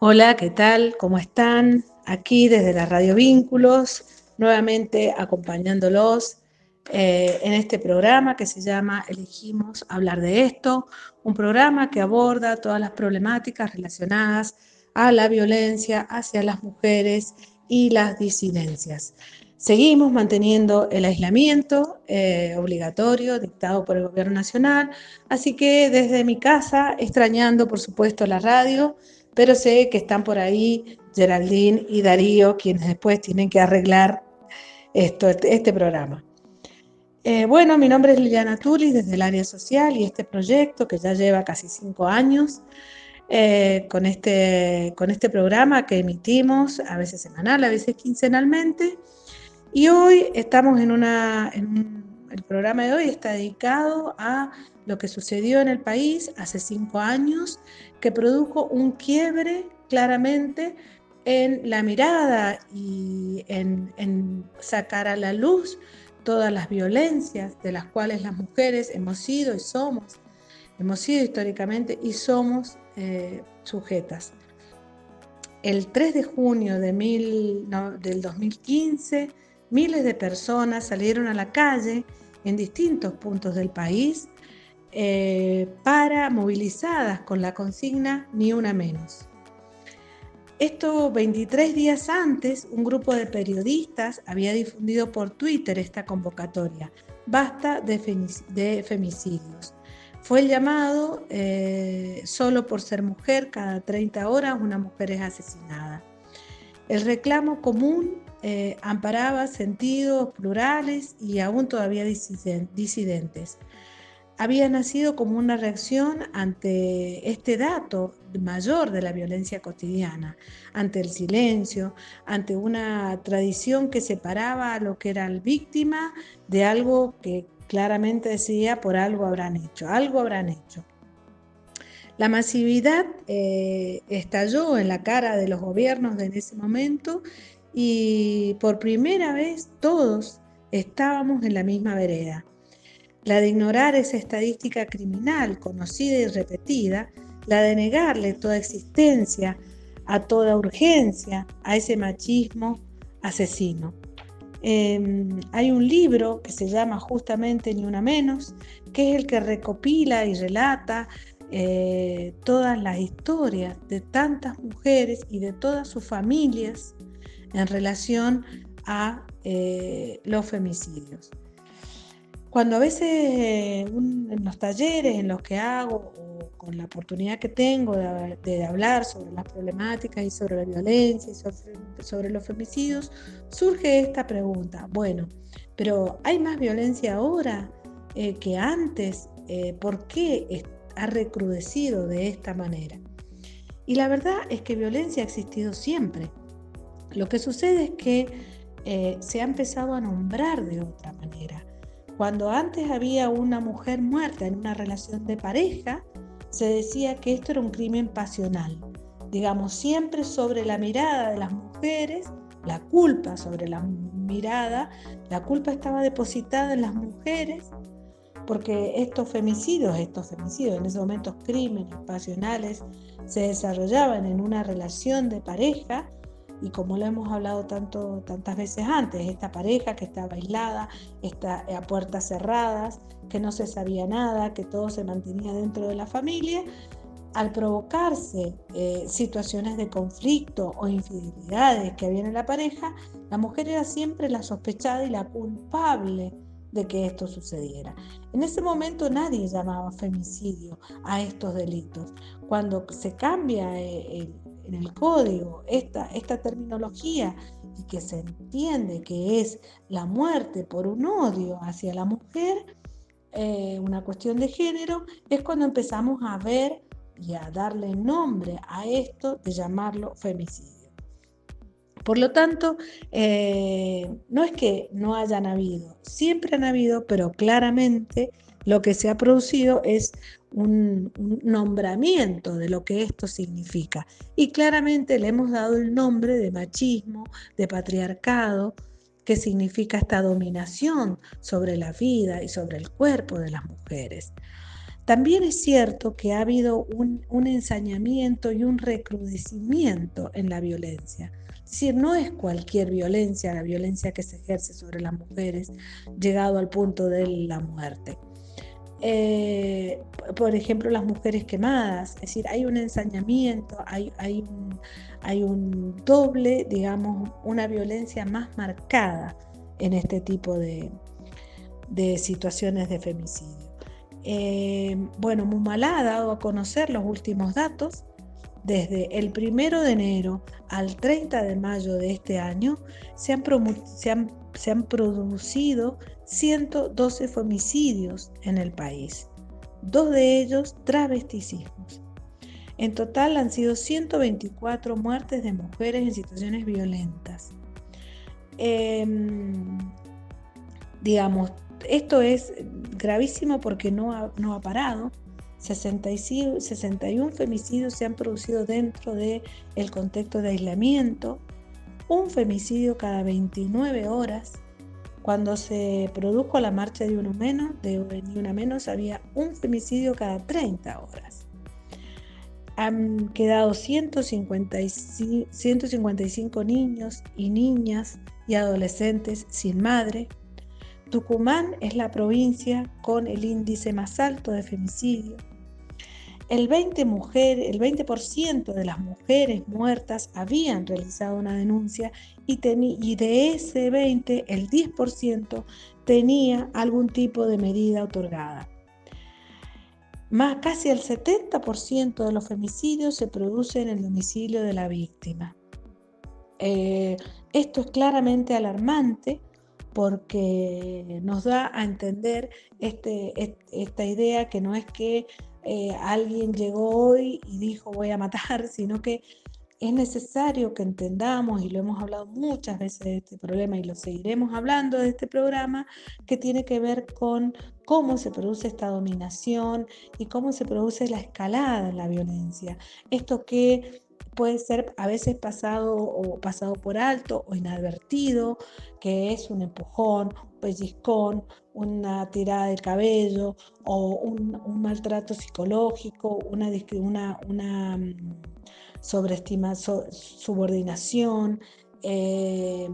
Hola, ¿qué tal? ¿Cómo están? Aquí desde la Radio Vínculos, nuevamente acompañándolos eh, en este programa que se llama Elegimos hablar de esto, un programa que aborda todas las problemáticas relacionadas a la violencia hacia las mujeres y las disidencias. Seguimos manteniendo el aislamiento eh, obligatorio dictado por el Gobierno Nacional, así que desde mi casa, extrañando por supuesto la radio, pero sé que están por ahí Geraldine y Darío, quienes después tienen que arreglar esto, este programa. Eh, bueno, mi nombre es Liliana Tulis desde el área social y este proyecto que ya lleva casi cinco años eh, con, este, con este programa que emitimos a veces semanal, a veces quincenalmente. Y hoy estamos en una, el programa de hoy está dedicado a lo que sucedió en el país hace cinco años, que produjo un quiebre claramente en la mirada y en, sacar a la luz todas las violencias de las cuales las mujeres hemos sido y somos, hemos sido históricamente y somos eh, sujetas. El 3 de junio de del 2015, miles de personas salieron a la calle en distintos puntos del país eh, para movilizadas con la consigna Ni una menos. Esto 23 días antes, un grupo de periodistas había difundido por Twitter esta convocatoria, Basta de, femicidios. Fue llamado, eh, solo por ser mujer, cada 30 horas una mujer es asesinada. El reclamo común eh, amparaba sentidos plurales y aún todavía disidentes había nacido como una reacción ante este dato mayor de la violencia cotidiana, ante el silencio, ante una tradición que separaba a lo que era el víctima de algo que claramente decía por algo habrán hecho, algo habrán hecho. La masividad eh, estalló en la cara de los gobiernos en ese momento y por primera vez todos estábamos en la misma vereda la de ignorar esa estadística criminal conocida y repetida, la de negarle toda existencia, a toda urgencia, a ese machismo asesino. Em, hay un libro que se llama justamente Ni una menos, que es el que recopila y relata eh, todas las historias de tantas mujeres y de todas sus familias en relación a eh, los femicidios. Cuando a veces eh, en los talleres en los que hago o con la oportunidad que tengo de, hablar sobre las problemáticas y sobre la violencia y sobre, los femicidios, surge esta pregunta, bueno, pero ¿hay más violencia ahora eh, que antes? Eh, ¿Por qué ha recrudecido de esta manera? Y la verdad es que violencia ha existido siempre. Lo que sucede es que se ha empezado a nombrar de otra manera. Cuando antes había una mujer muerta en una relación de pareja, se decía que esto era un crimen pasional. Digamos, siempre sobre la mirada de las mujeres, la culpa sobre la mirada, la culpa estaba depositada en las mujeres, porque estos femicidios, estos femicidios, en esos momentos crímenes pasionales, se desarrollaban en una relación de pareja y como lo hemos hablado tanto, tantas veces antes, esta pareja que estaba aislada, está a puertas cerradas, que no se sabía nada, que todo se mantenía dentro de la familia, al provocarse eh, situaciones de conflicto o infidelidades que había en la pareja, la mujer era siempre la sospechada y la culpable de que esto sucediera. En ese momento nadie llamaba femicidio a estos delitos. Cuando se cambia eh, el, en el código esta, esta terminología y que se entiende que es la muerte por un odio hacia la mujer, eh, una cuestión de género, es cuando empezamos a ver y a darle nombre a esto de llamarlo femicidio. Por lo tanto, eh, no es que no hayan habido, siempre han habido, pero claramente lo que se ha producido es un, nombramiento de lo que esto significa. Y claramente le hemos dado el nombre de machismo, de patriarcado, que significa esta dominación sobre la vida y sobre el cuerpo de las mujeres. También es cierto que ha habido un, un ensañamiento y un recrudecimiento en la violencia. Es decir, no es cualquier violencia, la violencia que se ejerce sobre las mujeres, llegado al punto de la muerte. Eh, por ejemplo, las mujeres quemadas, es decir, hay un ensañamiento, hay, hay, un, hay un doble, digamos, una violencia más marcada en este tipo de, de situaciones de femicidio. Eh, bueno, Mumalá ha dado a conocer los últimos datos. Desde el primero de enero al 30 de mayo de este año se han producido 112 femicidios en el país, dos de ellos travesticismos. En total han sido 124 muertes de mujeres en situaciones violentas. Em, digamos, esto es gravísimo porque no ha, no ha parado. 61 femicidios se han producido dentro del el contexto de aislamiento, un femicidio cada 29 horas. Cuando se produjo la marcha de uno menos, de ni una menos, había un femicidio cada 30 horas. Han quedado 155, 155 niños y niñas y adolescentes sin madre, Tucumán es la provincia con el índice más alto de femicidio. El 20%, mujer, el 20 de las mujeres muertas habían realizado una denuncia y, y de ese 20, el 10% tenía algún tipo de medida otorgada. Más casi el 70% de los femicidios se produce en el domicilio de la víctima. Eh, esto es claramente alarmante porque nos da a entender este, esta idea que no es que eh, alguien llegó hoy y dijo voy a matar, sino que es necesario que entendamos, y lo hemos hablado muchas veces de este problema y lo seguiremos hablando de este programa, que tiene que ver con cómo se produce esta dominación y cómo se produce la escalada en la violencia. Esto que puede ser a veces pasado o pasado por alto o inadvertido, que es un empujón, un pellizcón, una tirada de cabello o un, maltrato psicológico, una, una, una mm, sobreestima, subordinación, eh,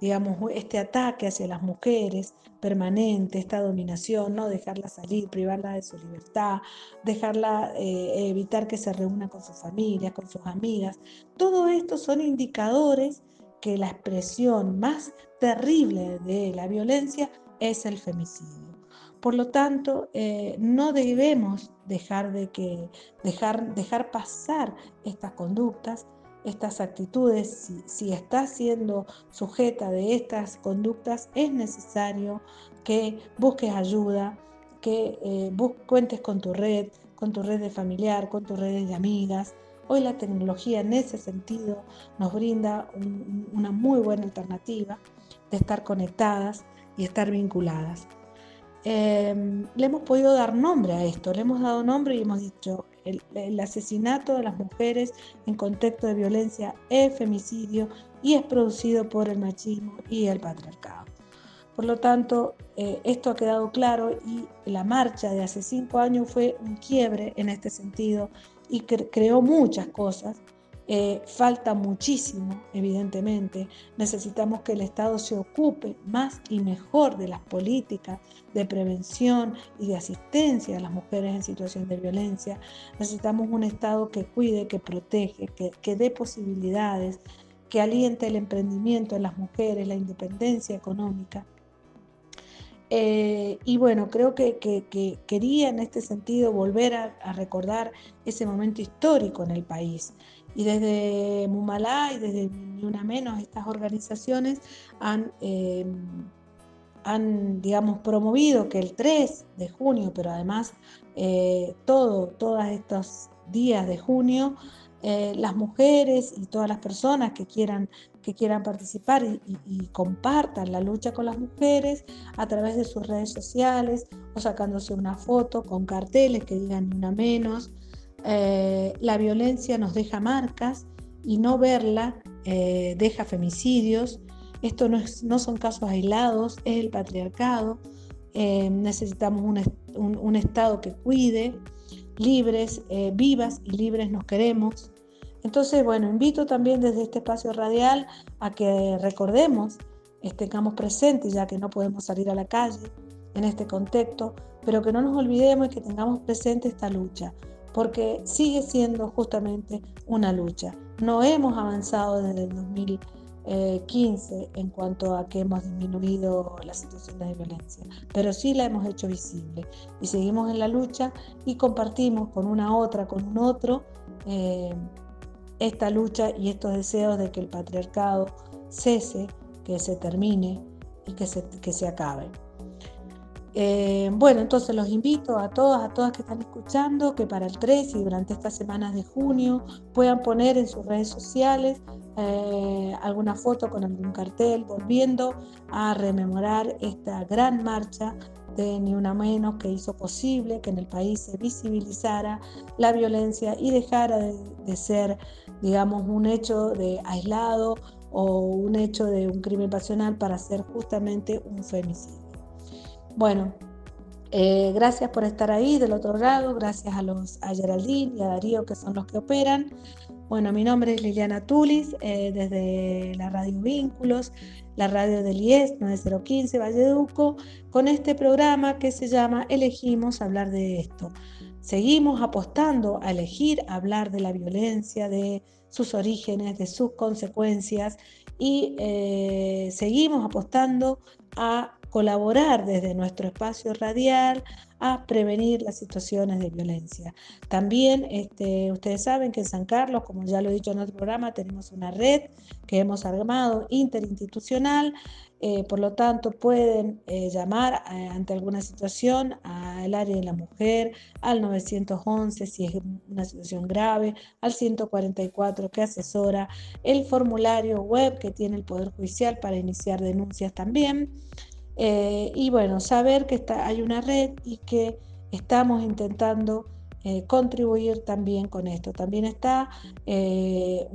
digamos, este ataque hacia las mujeres permanente, esta dominación, no dejarla salir, privarla de su libertad, dejarla, eh, evitar que se reúna con su familia, con sus amigas. Todo esto son indicadores que la expresión más terrible de la violencia es el femicidio. Por lo tanto, eh, no debemos dejar, de que, dejar, dejar pasar estas conductas estas actitudes, si, está siendo sujeta de estas conductas, es necesario que busques ayuda, que eh, cuentes con tu red, con tu red de familiar, con tus redes de amigas. Hoy la tecnología en ese sentido nos brinda una muy buena alternativa de estar conectadas y estar vinculadas. Em, le hemos podido dar nombre a esto, le hemos dado nombre y hemos dicho, el, asesinato de las mujeres en contexto de violencia es femicidio y es producido por el machismo y el patriarcado. Por lo tanto, eh, esto ha quedado claro y la marcha de hace cinco años fue un quiebre en este sentido y creó muchas cosas eh, falta muchísimo, evidentemente. Necesitamos que el Estado se ocupe más y mejor de las políticas de prevención y de asistencia a las mujeres en situación de violencia. Necesitamos un Estado que cuide, que protege, que, que dé posibilidades, que aliente el emprendimiento en las mujeres, la independencia económica. Eh, y bueno, creo que, quería en este sentido volver a, recordar ese momento histórico en el país. Y desde Mumalá y desde Ni Una Menos, estas organizaciones han, em, han digamos, promovido que el 3 de junio, pero además eh, todo, todos estos días de junio, eh, las mujeres y todas las personas que quieran, que quieran participar y, compartan la lucha con las mujeres a través de sus redes sociales o sacándose una foto con carteles que digan una menos. Eh, la violencia nos deja marcas y no verla eh, deja femicidios. Esto no, no son casos aislados, es el patriarcado necesitamos un, Estado que cuide, libres, vivas y libres nos queremos. Entonces, bueno, invito también desde este espacio radial a que recordemos, tengamos presentes, ya que no podemos salir a la calle en este contexto, pero que no nos olvidemos y que tengamos presente esta lucha, porque sigue siendo justamente una lucha. No hemos avanzado desde el 2015 en cuanto a que hemos disminuido las situaciones de violencia, pero sí la hemos hecho visible y seguimos en la lucha y compartimos con una otra, con un otro, eh, esta lucha y estos deseos de que el patriarcado cese, que se termine y que se, que se acabe. Eh, bueno, entonces los invito a todas, a todas que están escuchando, que para el 3 y durante estas semanas de junio puedan poner en sus redes sociales eh, alguna foto con algún cartel, volviendo a rememorar esta gran marcha de Ni Una Menos que hizo posible que en el país se visibilizara la violencia y dejara de, ser, digamos, un hecho de aislado o un hecho de un crimen pasional para ser justamente un femicidio. Bueno, eh, gracias por estar ahí del otro lado, gracias a los a Geraldine y a Darío que son los que operan. Bueno, mi nombre es Liliana Tulis, eh, desde la radio Vínculos, la radio del IES 9015 Valleduco, con este programa que se llama Elegimos hablar de esto. Seguimos apostando a elegir hablar de la violencia, de sus orígenes, de sus consecuencias y eh, seguimos apostando a colaborar desde nuestro espacio radial a prevenir las situaciones de violencia. También este, ustedes saben que en San Carlos, como ya lo he dicho en otro programa, tenemos una red que hemos armado interinstitucional, eh, por lo tanto pueden eh, llamar eh, ante alguna situación al área de la mujer, al 911 si es una situación grave, al 144 que asesora, el formulario web que tiene el Poder Judicial para iniciar denuncias también. Eh, y bueno, saber que hay una red y que estamos intentando eh, contribuir también con esto. También está eh,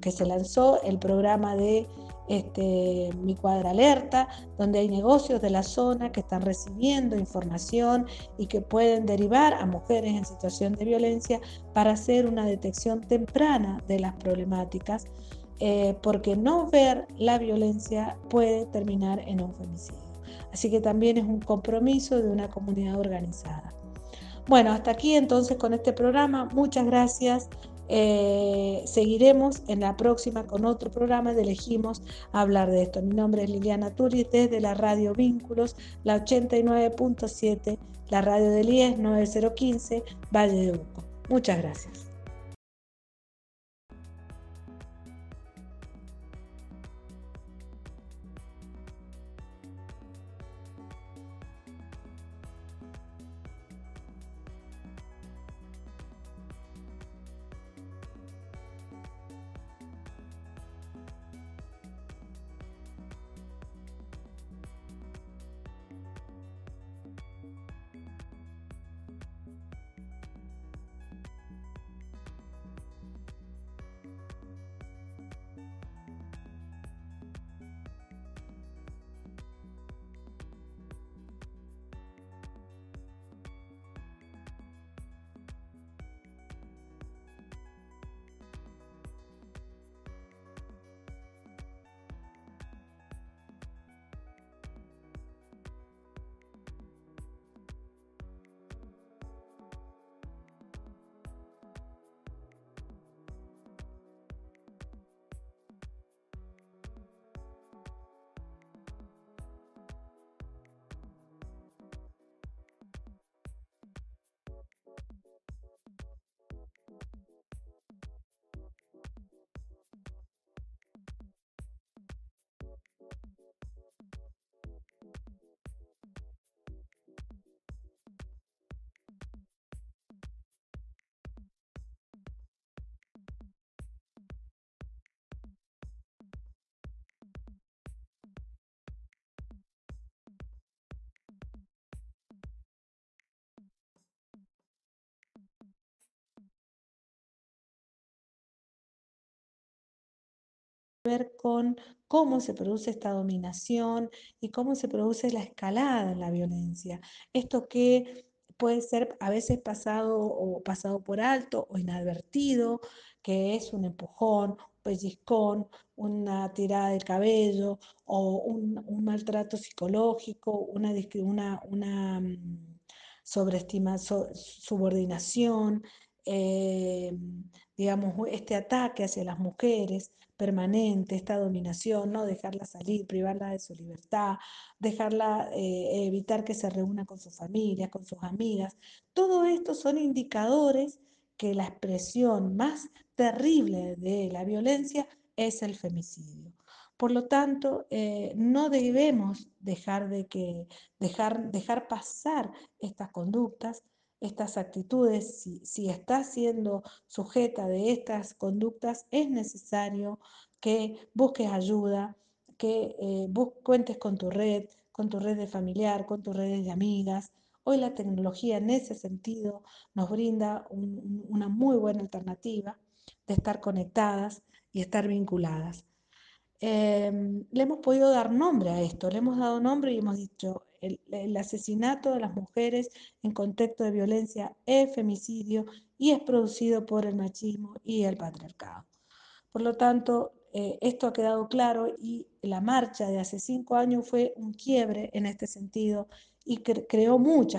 que se lanzó el programa de este, Mi Cuadra Alerta, donde hay negocios de la zona que están recibiendo información y que pueden derivar a mujeres en situación de violencia para hacer una detección temprana de las problemáticas eh, porque no ver la violencia puede terminar en un femicidio. Así que también es un compromiso de una comunidad organizada. Bueno, hasta aquí entonces con este programa. Muchas gracias. Eh, seguiremos en la próxima con otro programa de Elegimos hablar de esto. Mi nombre es Liliana Turi desde la radio Vínculos, la 89.7, la radio del IES 9015, Valle de Uco. Muchas gracias. Ver con cómo se produce esta dominación y cómo se produce la escalada en la violencia. Esto que puede ser a veces pasado o pasado por alto o inadvertido, que es un empujón, un pellizcón, una tirada de cabello o un, maltrato psicológico, una, una, mm, sobreestima, so, subordinación, eh, digamos, este ataque hacia las mujeres permanente, esta dominación, no dejarla salir, privarla de su libertad, dejarla, eh, evitar que se reúna con su familia, con sus amigas. Todo esto son indicadores que la expresión más terrible de la violencia es el femicidio. Por lo tanto, eh, no debemos dejar, de que, dejar, dejar pasar estas conductas, estas actitudes, si, si está siendo sujeta de estas conductas, es necesario que busques ayuda, que eh, cuentes con tu red, con tu red de familiar, con tus redes de amigas. Hoy la tecnología en ese sentido nos brinda un, una muy buena alternativa de estar conectadas y estar vinculadas. Eh, le hemos podido dar nombre a esto, le hemos dado nombre y hemos dicho, el, asesinato de las mujeres en contexto de violencia es femicidio y es producido por el machismo y el patriarcado. Por lo tanto, eh, esto ha quedado claro y la marcha de hace cinco años fue un quiebre en este sentido y cre creó muchas